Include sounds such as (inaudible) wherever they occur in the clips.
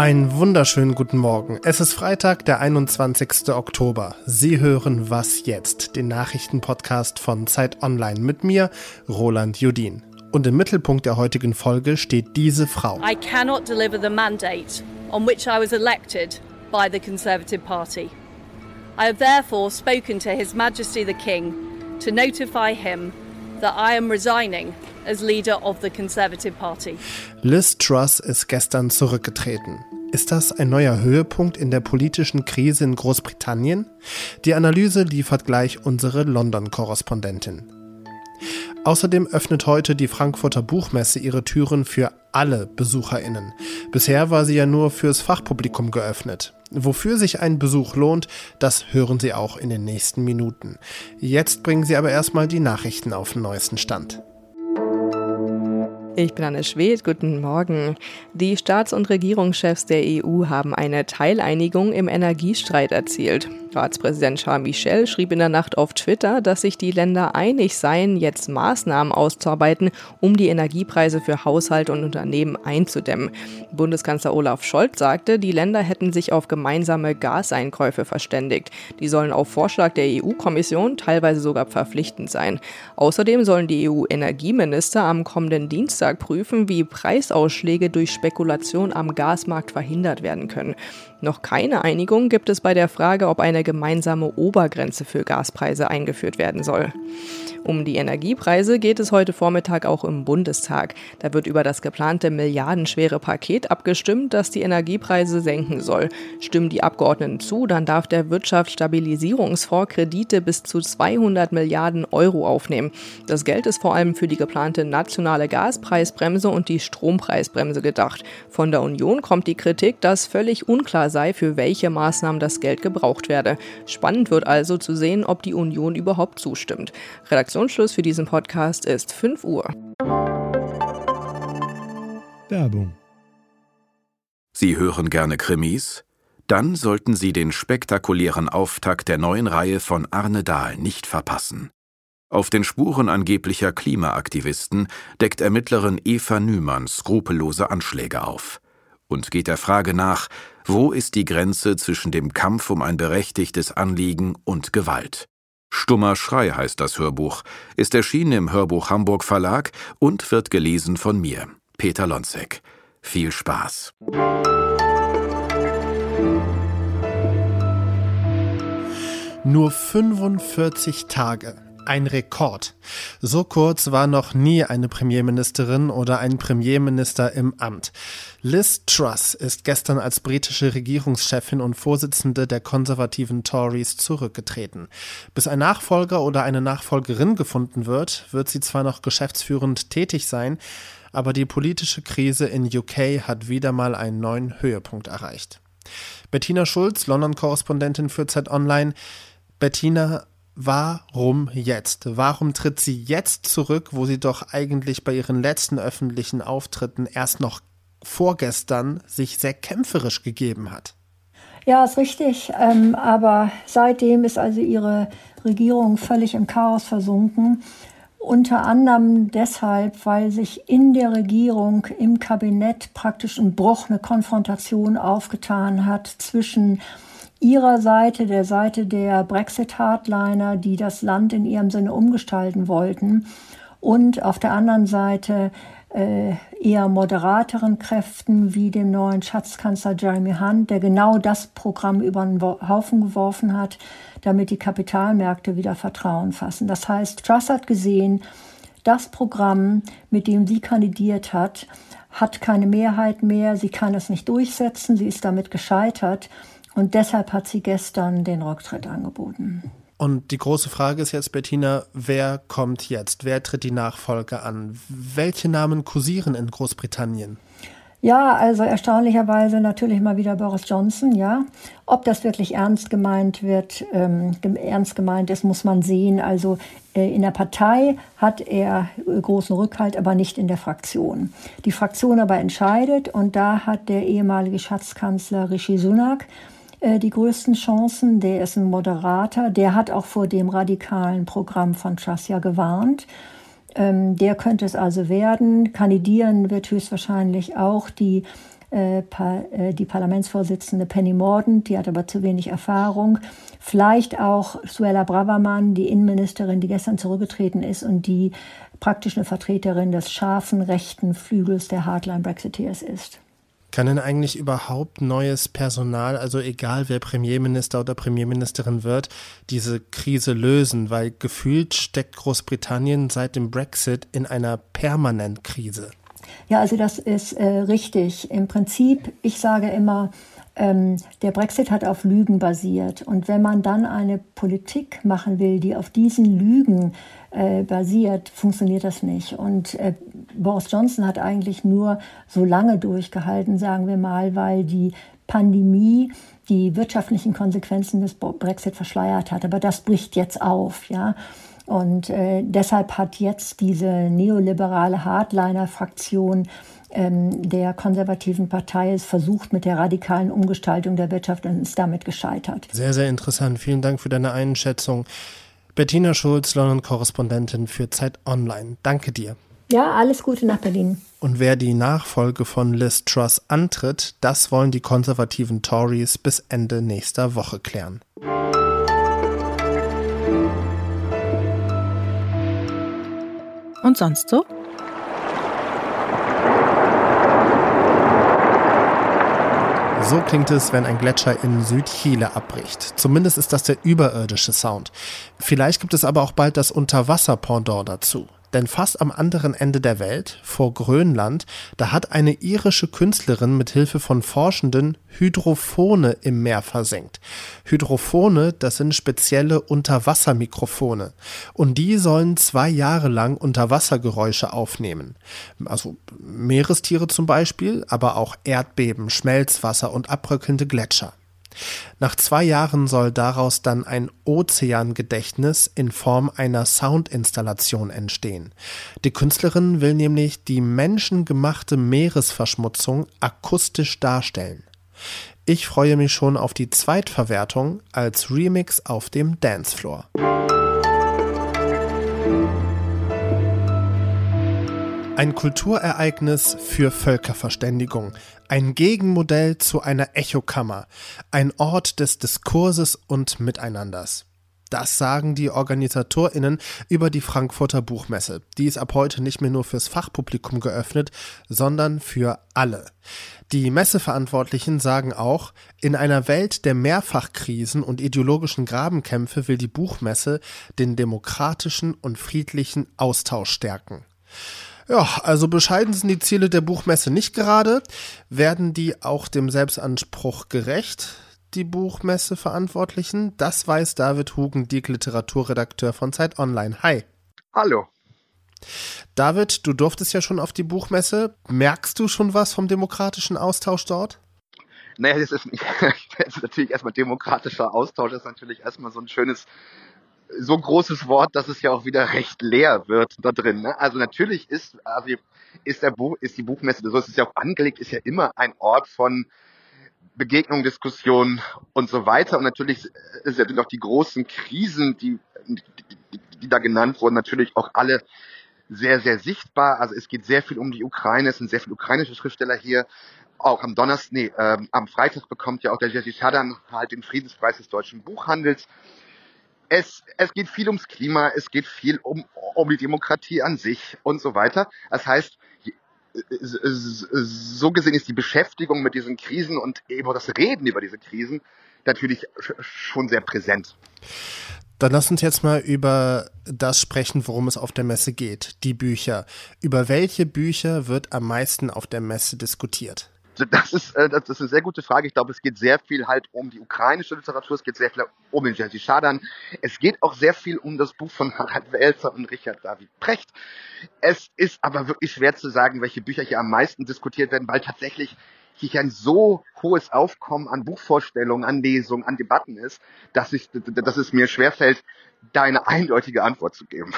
Einen wunderschönen guten Morgen. Es ist Freitag, der 21. Oktober. Sie hören Was jetzt, den Nachrichtenpodcast von Zeit Online mit mir, Roland Judin. Und im Mittelpunkt der heutigen Folge steht diese Frau. I cannot deliver the mandate on which I was elected by the Conservative Party. I have therefore spoken to His Majesty the King to notify him that I am resigning as leader of the Conservative Party. Liz Truss ist gestern zurückgetreten. Ist das ein neuer Höhepunkt in der politischen Krise in Großbritannien? Die Analyse liefert gleich unsere London-Korrespondentin. Außerdem öffnet heute die Frankfurter Buchmesse ihre Türen für alle Besucherinnen. Bisher war sie ja nur fürs Fachpublikum geöffnet. Wofür sich ein Besuch lohnt, das hören Sie auch in den nächsten Minuten. Jetzt bringen Sie aber erstmal die Nachrichten auf den neuesten Stand. Ich bin Anne Schwedt, guten Morgen. Die Staats- und Regierungschefs der EU haben eine Teileinigung im Energiestreit erzielt. Ratspräsident Charles Michel schrieb in der Nacht auf Twitter, dass sich die Länder einig seien, jetzt Maßnahmen auszuarbeiten, um die Energiepreise für Haushalte und Unternehmen einzudämmen. Bundeskanzler Olaf Scholz sagte, die Länder hätten sich auf gemeinsame Gaseinkäufe verständigt. Die sollen auf Vorschlag der EU-Kommission teilweise sogar verpflichtend sein. Außerdem sollen die EU-Energieminister am kommenden Dienstag prüfen, wie Preisausschläge durch Spekulation am Gasmarkt verhindert werden können. Noch keine Einigung gibt es bei der Frage, ob eine gemeinsame Obergrenze für Gaspreise eingeführt werden soll. Um die Energiepreise geht es heute Vormittag auch im Bundestag. Da wird über das geplante milliardenschwere Paket abgestimmt, das die Energiepreise senken soll. Stimmen die Abgeordneten zu, dann darf der Wirtschaftsstabilisierungsfonds Kredite bis zu 200 Milliarden Euro aufnehmen. Das Geld ist vor allem für die geplante nationale Gaspreisbremse und die Strompreisbremse gedacht. Von der Union kommt die Kritik, dass völlig unklar sei, für welche Maßnahmen das Geld gebraucht werde. Spannend wird also zu sehen, ob die Union überhaupt zustimmt. Redaktion Redaktionsschluss für diesen Podcast ist 5 Uhr. Werbung. Sie hören gerne Krimis? Dann sollten Sie den spektakulären Auftakt der neuen Reihe von Arne Dahl nicht verpassen. Auf den Spuren angeblicher Klimaaktivisten deckt Ermittlerin Eva Nümann skrupellose Anschläge auf und geht der Frage nach, wo ist die Grenze zwischen dem Kampf um ein berechtigtes Anliegen und Gewalt. Stummer Schrei heißt das Hörbuch, ist erschienen im Hörbuch Hamburg Verlag und wird gelesen von mir, Peter Lonzek. Viel Spaß. Nur 45 Tage ein Rekord. So kurz war noch nie eine Premierministerin oder ein Premierminister im Amt. Liz Truss ist gestern als britische Regierungschefin und Vorsitzende der konservativen Tories zurückgetreten. Bis ein Nachfolger oder eine Nachfolgerin gefunden wird, wird sie zwar noch geschäftsführend tätig sein, aber die politische Krise in UK hat wieder mal einen neuen Höhepunkt erreicht. Bettina Schulz, London-Korrespondentin für Zeit Online. Bettina, Warum jetzt? Warum tritt sie jetzt zurück, wo sie doch eigentlich bei ihren letzten öffentlichen Auftritten erst noch vorgestern sich sehr kämpferisch gegeben hat? Ja, ist richtig. Ähm, aber seitdem ist also ihre Regierung völlig im Chaos versunken. Unter anderem deshalb, weil sich in der Regierung, im Kabinett praktisch ein Bruch, eine Konfrontation aufgetan hat zwischen ihrer Seite, der Seite der Brexit-Hardliner, die das Land in ihrem Sinne umgestalten wollten, und auf der anderen Seite äh, eher moderateren Kräften wie dem neuen Schatzkanzler Jeremy Hunt, der genau das Programm über den Haufen geworfen hat, damit die Kapitalmärkte wieder Vertrauen fassen. Das heißt, Truss hat gesehen, das Programm, mit dem sie kandidiert hat, hat keine Mehrheit mehr, sie kann es nicht durchsetzen, sie ist damit gescheitert und deshalb hat sie gestern den Rücktritt angeboten. Und die große Frage ist jetzt, Bettina, wer kommt jetzt? Wer tritt die Nachfolge an? Welche Namen kursieren in Großbritannien? Ja, also erstaunlicherweise natürlich mal wieder Boris Johnson, ja. Ob das wirklich ernst gemeint wird, ähm, ernst gemeint ist, muss man sehen. Also äh, in der Partei hat er äh, großen Rückhalt, aber nicht in der Fraktion. Die Fraktion aber entscheidet und da hat der ehemalige Schatzkanzler Rishi Sunak die größten Chancen. Der ist ein Moderator, der hat auch vor dem radikalen Programm von Truss ja gewarnt. Ähm, der könnte es also werden. Kandidieren wird höchstwahrscheinlich auch die äh, äh, die Parlamentsvorsitzende Penny Mordaunt, die hat aber zu wenig Erfahrung. Vielleicht auch Suella Braverman, die Innenministerin, die gestern zurückgetreten ist und die praktisch eine Vertreterin des scharfen rechten Flügels der Hardline Brexiteers ist. Kann denn eigentlich überhaupt neues Personal, also egal wer Premierminister oder Premierministerin wird, diese Krise lösen? Weil gefühlt steckt Großbritannien seit dem Brexit in einer permanenten Krise. Ja, also das ist äh, richtig. Im Prinzip, ich sage immer, ähm, der Brexit hat auf Lügen basiert. Und wenn man dann eine Politik machen will, die auf diesen Lügen äh, basiert, funktioniert das nicht. Und äh, Boris Johnson hat eigentlich nur so lange durchgehalten, sagen wir mal, weil die Pandemie die wirtschaftlichen Konsequenzen des Brexit verschleiert hat. Aber das bricht jetzt auf, ja. Und äh, deshalb hat jetzt diese neoliberale Hardliner-Fraktion ähm, der konservativen Partei es versucht mit der radikalen Umgestaltung der Wirtschaft und ist damit gescheitert. Sehr, sehr interessant. Vielen Dank für deine Einschätzung. Bettina Schulz, London-Korrespondentin für Zeit Online. Danke dir. Ja, alles Gute nach Berlin. Und wer die Nachfolge von Liz Truss antritt, das wollen die konservativen Tories bis Ende nächster Woche klären. Und sonst so? So klingt es, wenn ein Gletscher in Südchile abbricht. Zumindest ist das der überirdische Sound. Vielleicht gibt es aber auch bald das Unterwasser-Pendant dazu. Denn fast am anderen Ende der Welt, vor Grönland, da hat eine irische Künstlerin mit Hilfe von Forschenden Hydrophone im Meer versenkt. Hydrophone, das sind spezielle Unterwassermikrofone. Und die sollen zwei Jahre lang Unterwassergeräusche aufnehmen. Also Meerestiere zum Beispiel, aber auch Erdbeben, Schmelzwasser und abbröckelnde Gletscher. Nach zwei Jahren soll daraus dann ein Ozeangedächtnis in Form einer Soundinstallation entstehen. Die Künstlerin will nämlich die menschengemachte Meeresverschmutzung akustisch darstellen. Ich freue mich schon auf die Zweitverwertung als Remix auf dem Dancefloor. Ein Kulturereignis für Völkerverständigung, ein Gegenmodell zu einer Echokammer, ein Ort des Diskurses und Miteinanders. Das sagen die OrganisatorInnen über die Frankfurter Buchmesse. Die ist ab heute nicht mehr nur fürs Fachpublikum geöffnet, sondern für alle. Die Messeverantwortlichen sagen auch, in einer Welt der Mehrfachkrisen und ideologischen Grabenkämpfe will die Buchmesse den demokratischen und friedlichen Austausch stärken. Ja, also bescheiden sind die Ziele der Buchmesse nicht gerade. Werden die auch dem Selbstanspruch gerecht? Die Buchmesse Verantwortlichen? Das weiß David Hugendieck, Literaturredakteur von Zeit Online. Hi. Hallo. David, du durftest ja schon auf die Buchmesse. Merkst du schon was vom demokratischen Austausch dort? Naja, das ist, (laughs) das ist natürlich erstmal demokratischer Austausch, das ist natürlich erstmal so ein schönes so großes Wort, dass es ja auch wieder recht leer wird da drin. Ne? Also natürlich ist, also ist der Buch, ist die Buchmesse, so ist es ja auch angelegt, ist ja immer ein Ort von Begegnung, Diskussion und so weiter. Und natürlich sind auch die großen Krisen, die, die, die da genannt wurden, natürlich auch alle sehr, sehr sichtbar. Also es geht sehr viel um die Ukraine, es sind sehr viele ukrainische Schriftsteller hier. Auch am Donnerstag, nee, ähm, am Freitag bekommt ja auch der Jerzy Schadan halt den Friedenspreis des deutschen Buchhandels es, es geht viel ums Klima, es geht viel um, um die Demokratie an sich und so weiter. Das heißt, so gesehen ist die Beschäftigung mit diesen Krisen und eben das Reden über diese Krisen natürlich schon sehr präsent. Dann lass uns jetzt mal über das sprechen, worum es auf der Messe geht, die Bücher. Über welche Bücher wird am meisten auf der Messe diskutiert? Das ist, äh, das ist eine sehr gute Frage. Ich glaube, es geht sehr viel halt um die ukrainische Literatur, es geht sehr viel um den Jerzy Schadan. Es geht auch sehr viel um das Buch von Harald Welzer und Richard David Precht. Es ist aber wirklich schwer zu sagen, welche Bücher hier am meisten diskutiert werden, weil tatsächlich hier ein so hohes Aufkommen an Buchvorstellungen, an Lesungen, an Debatten ist, dass, ich, dass es mir schwerfällt, da eine eindeutige Antwort zu geben.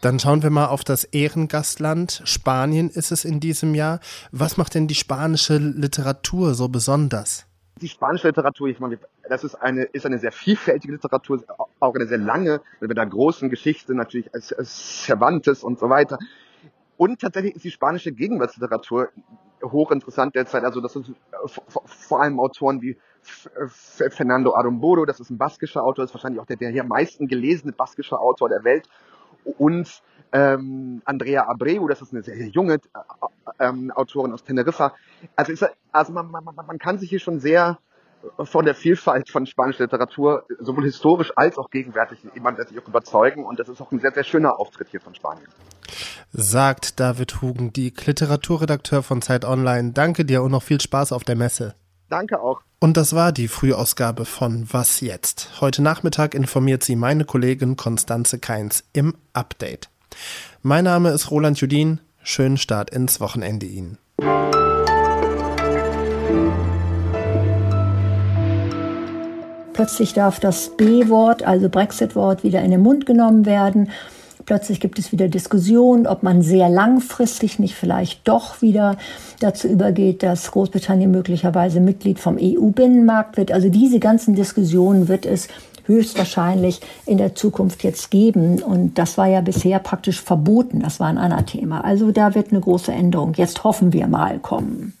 Dann schauen wir mal auf das Ehrengastland. Spanien ist es in diesem Jahr. Was macht denn die spanische Literatur so besonders? Die spanische Literatur, ich meine, das ist eine, ist eine sehr vielfältige Literatur, auch eine sehr lange, mit einer großen Geschichte, natürlich als, Cervantes und so weiter. Und tatsächlich ist die spanische Gegenwartsliteratur hochinteressant derzeit. Also das sind vor allem Autoren wie Fernando Arumburu, das ist ein baskischer Autor, ist wahrscheinlich auch der, der hier am meisten gelesene baskische Autor der Welt. Und ähm, Andrea Abreu, das ist eine sehr, sehr junge äh, ähm, Autorin aus Teneriffa. Also, ist, also man, man, man kann sich hier schon sehr von der Vielfalt von spanischer Literatur, sowohl historisch als auch gegenwärtig, jemand sich auch überzeugen. Und das ist auch ein sehr, sehr schöner Auftritt hier von Spanien. Sagt David Hugen, die Literaturredakteur von Zeit Online. Danke dir und noch viel Spaß auf der Messe. Danke auch. Und das war die Frühausgabe von Was jetzt? Heute Nachmittag informiert sie meine Kollegin Konstanze Keins im Update. Mein Name ist Roland Judin. Schönen Start ins Wochenende Ihnen. Plötzlich darf das B-Wort, also Brexit-Wort, wieder in den Mund genommen werden. Plötzlich gibt es wieder Diskussionen, ob man sehr langfristig nicht vielleicht doch wieder dazu übergeht, dass Großbritannien möglicherweise Mitglied vom EU-Binnenmarkt wird. Also diese ganzen Diskussionen wird es höchstwahrscheinlich in der Zukunft jetzt geben. Und das war ja bisher praktisch verboten. Das war ein Anathema. Also da wird eine große Änderung. Jetzt hoffen wir mal kommen.